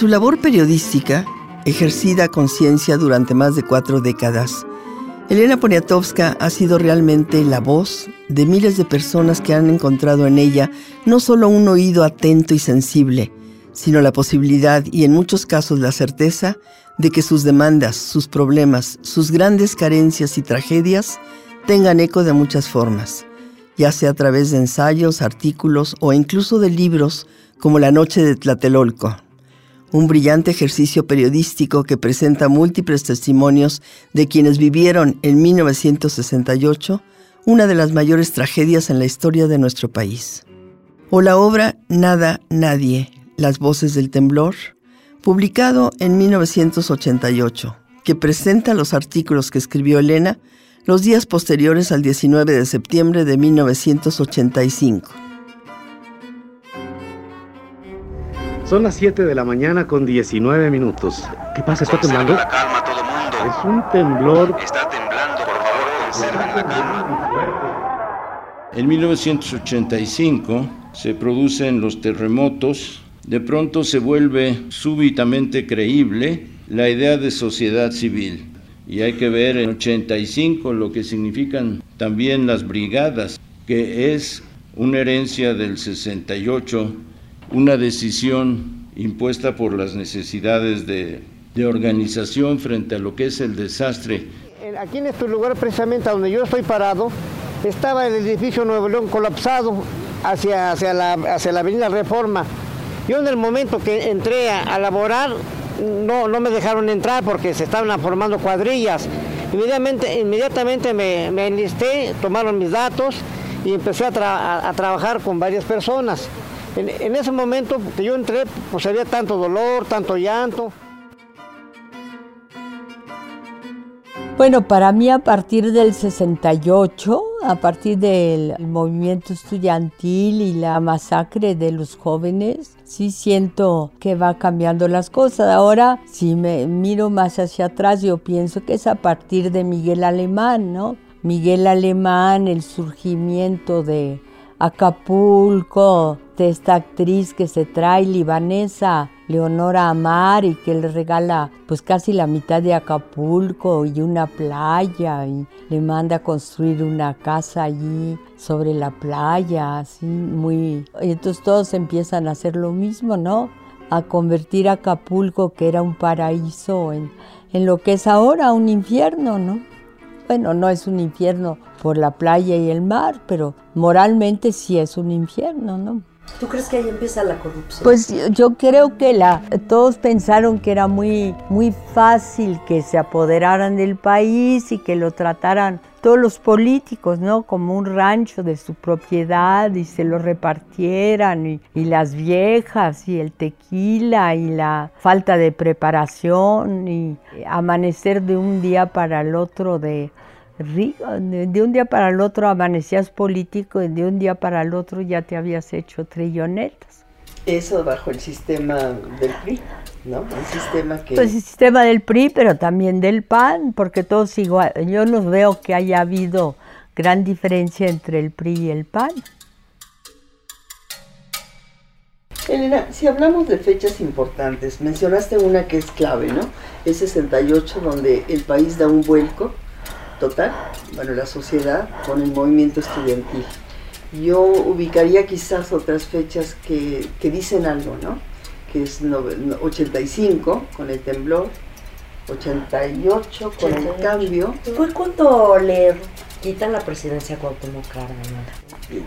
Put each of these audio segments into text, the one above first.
Su labor periodística, ejercida con ciencia durante más de cuatro décadas, Elena Poniatowska ha sido realmente la voz de miles de personas que han encontrado en ella no solo un oído atento y sensible, sino la posibilidad y en muchos casos la certeza de que sus demandas, sus problemas, sus grandes carencias y tragedias tengan eco de muchas formas, ya sea a través de ensayos, artículos o incluso de libros como La Noche de Tlatelolco, un brillante ejercicio periodístico que presenta múltiples testimonios de quienes vivieron en 1968 una de las mayores tragedias en la historia de nuestro país. O la obra Nada, Nadie, Las Voces del Temblor, publicado en 1988, que presenta los artículos que escribió Elena los días posteriores al 19 de septiembre de 1985. Son las 7 de la mañana con 19 minutos. ¿Qué pasa? ¿Está temblando? la calma todo mundo. Es un temblor. Está temblando, por favor, conserven la calma. En 1985 se producen los terremotos. De pronto se vuelve súbitamente creíble la idea de sociedad civil. Y hay que ver en 85 lo que significan también las brigadas, que es una herencia del 68 una decisión impuesta por las necesidades de, de, organización frente a lo que es el desastre. Aquí en este lugar, precisamente donde yo estoy parado, estaba el edificio Nuevo León colapsado hacia, hacia, la, hacia la avenida Reforma. Yo en el momento que entré a, a laborar, no, no, me dejaron entrar porque se estaban formando cuadrillas. Inmediatamente, inmediatamente me, me enlisté, tomaron mis datos y empecé a, a trabajar con varias personas. En, ese momento que yo entré, pues había tanto dolor, tanto llanto. Bueno, para mí a partir del 68, a partir del movimiento estudiantil y la masacre de los jóvenes, sí siento que va cambiando las cosas. Ahora, si me miro más hacia atrás, yo pienso que es a partir de Miguel Alemán, ¿no? Miguel Alemán, el surgimiento de Acapulco, de esta actriz que se trae libanesa, Leonora Amar, y que le regala pues casi la mitad de Acapulco y una playa, y le manda a construir una casa allí sobre la playa, así muy... Y entonces todos empiezan a hacer lo mismo, ¿no? A convertir Acapulco, que era un paraíso, en, en lo que es ahora un infierno, ¿no? Bueno, no es un infierno por la playa y el mar, pero moralmente sí es un infierno, ¿no? ¿Tú crees que ahí empieza la corrupción? Pues yo creo que la, todos pensaron que era muy, muy fácil que se apoderaran del país y que lo trataran todos los políticos, ¿no? Como un rancho de su propiedad y se lo repartieran y, las viejas y el tequila y la falta de preparación y amanecer de un día para el otro de de un día para el otro amanecías político y de un día para el otro ya te habías hecho trillonetas. Eso bajo el sistema del PRI, ¿no? El sistema que... Pues el sistema del PRI, pero también del PAN, porque todos igual. Yo no veo que haya habido gran diferencia entre el PRI y el PAN. Elena, si hablamos de fechas importantes, mencionaste una que es clave, ¿no? Es 68, donde el país da un vuelco total, bueno, la sociedad con el movimiento estudiantil. Yo ubicaría quizás otras fechas que, que dicen algo, ¿no? Que es no, 85 con el temblor, 88 con el cambio. Fue cuando le quitan la presidencia a Cuauhtémoc Cárdenas.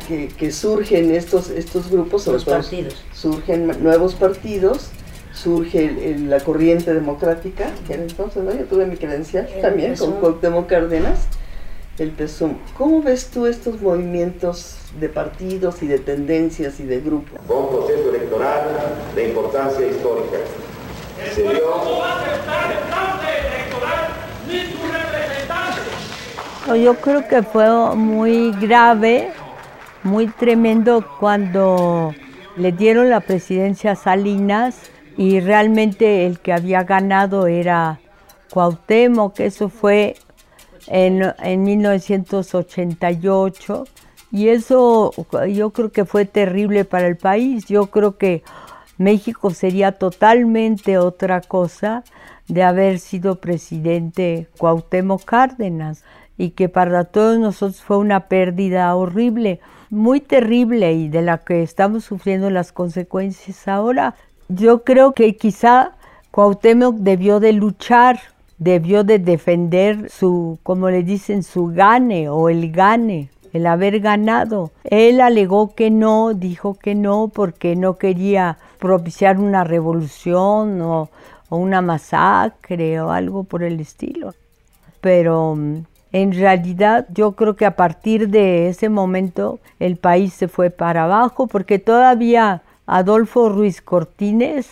Que, que, surgen estos, estos grupos, los partidos. surgen nuevos partidos, surge el, el, la corriente democrática, que era entonces, ¿no? Yo tuve mi credencial Eh, también eso. con Cuauhtémoc Cárdenas, el PSUM. ¿Cómo ves tú estos movimientos de partidos y de tendencias y de grupos? un proceso electoral de importancia histórica. Se dio Yo creo que fue muy grave, muy tremendo cuando le dieron la presidencia a Salinas y realmente el que había ganado era Cuauhtémoc, que eso fue en, en 1988 y eso yo creo que fue terrible para el país. Yo creo que México sería totalmente otra cosa de haber sido presidente Cuauhtémoc Cárdenas y que para todos nosotros fue una pérdida horrible, muy terrible y de la que estamos sufriendo las consecuencias ahora. Yo creo que quizá Cuauhtémoc debió de luchar, debió de defender su, como le dicen, su gane o el gane, el haber ganado. Él alegó que no, dijo que no porque no quería propiciar una revolución o, una masacre o algo por el estilo. Pero mm, en realidad yo creo que a partir de ese momento el país se fue para abajo porque todavía Adolfo Ruiz Cortines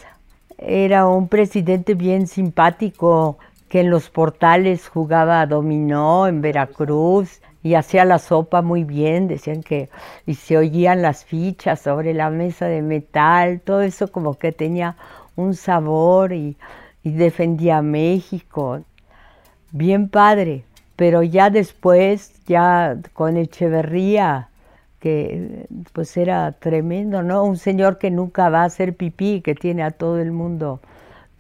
era un presidente bien simpático que en los portales jugaba dominó en Veracruz y hacía la sopa muy bien, decían que y se oían las fichas sobre la mesa de metal, todo eso como que tenía un sabor y, y defendía a México. Bien padre pero ya después, ya con Echeverría, que pues era tremendo, ¿no? Un señor que nunca va a hacer pipí, que tiene a todo el mundo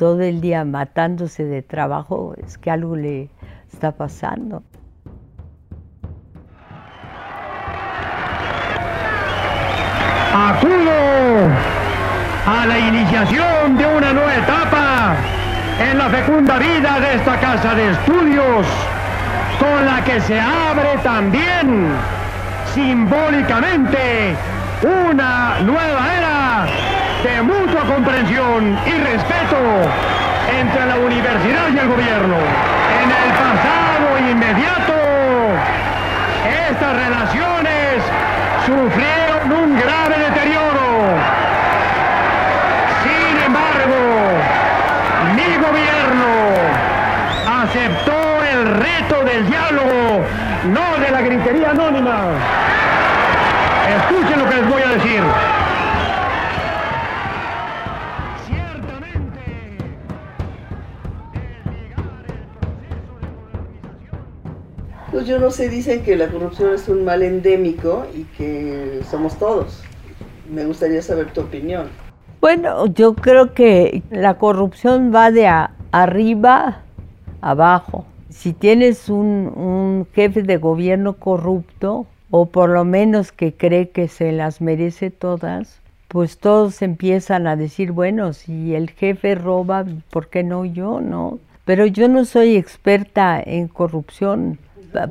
todo el día matándose de trabajo, es que algo le está pasando. Acudo a la iniciación de una nueva etapa en la fecunda vida de esta casa de estudios con la que se abre también simbólicamente una nueva era de mutua comprensión y respeto entre la universidad y el gobierno. En el pasado inmediato, estas relaciones sufrieron un grave deterioro. Sin embargo, mi gobierno aceptó el reto del diálogo, no de la gritería anónima. Escuchen lo que les voy a decir. Pues yo no sé, dicen que la corrupción es un mal endémico y que somos todos. Me gustaría saber tu opinión. Bueno, yo creo que la corrupción va de arriba abajo. Si tienes un, un, jefe de gobierno corrupto, o por lo menos que cree que se las merece todas, pues todos empiezan a decir, bueno, si el jefe roba, ¿por qué no yo? No. Pero yo no soy experta en corrupción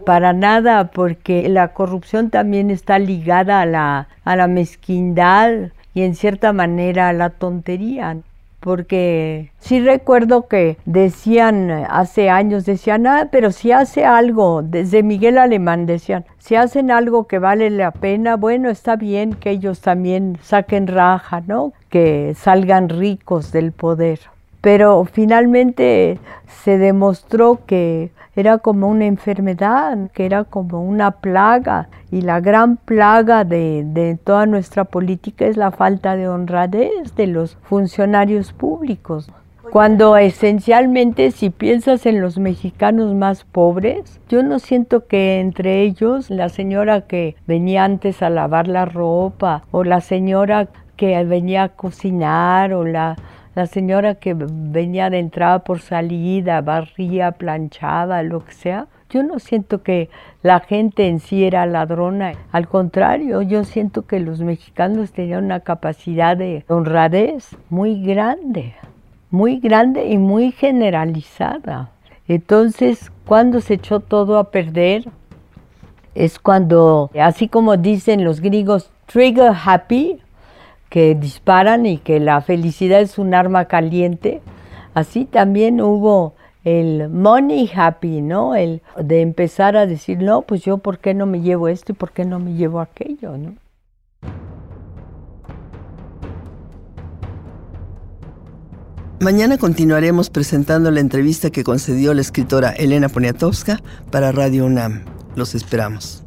para nada, porque la corrupción también está ligada a la, a la mezquindad y en cierta manera a la tontería porque sí recuerdo que decían hace años, decían, ah, pero si hace algo, desde Miguel Alemán decían, si hacen algo que vale la pena, bueno, está bien que ellos también saquen raja, ¿no? Que salgan ricos del poder. Pero finalmente se demostró que era como una enfermedad, que era como una plaga. Y la gran plaga de, de, toda nuestra política es la falta de honradez de los funcionarios públicos. Cuando esencialmente si piensas en los mexicanos más pobres, yo no siento que entre ellos la señora que venía antes a lavar la ropa o la señora que venía a cocinar o la la señora que venía de entrada por salida, barría, planchaba, lo que sea, yo no siento que la gente en sí era ladrona. Al contrario, yo siento que los mexicanos tenían una capacidad de honradez muy grande, muy grande y muy generalizada. Entonces, cuando se echó todo a perder, es cuando, así como dicen los griegos, trigger happy, que disparan y que la felicidad es un arma caliente, así también hubo el money happy, ¿no? El de empezar a decir, no, pues yo, ¿por qué no me llevo esto y por qué no me llevo aquello, ¿no? Mañana continuaremos presentando la entrevista que concedió la escritora Elena Poniatowska para Radio UNAM. Los esperamos.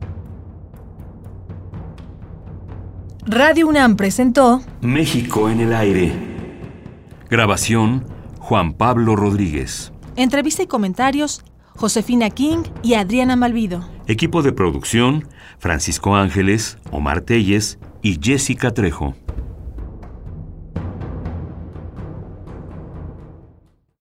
Radio UNAM presentó México en el aire. Grabación Juan Pablo Rodríguez. Entrevista y comentarios Josefina King y Adriana Malvido. Equipo de producción Francisco Ángeles, Omar Telles y Jessica Trejo.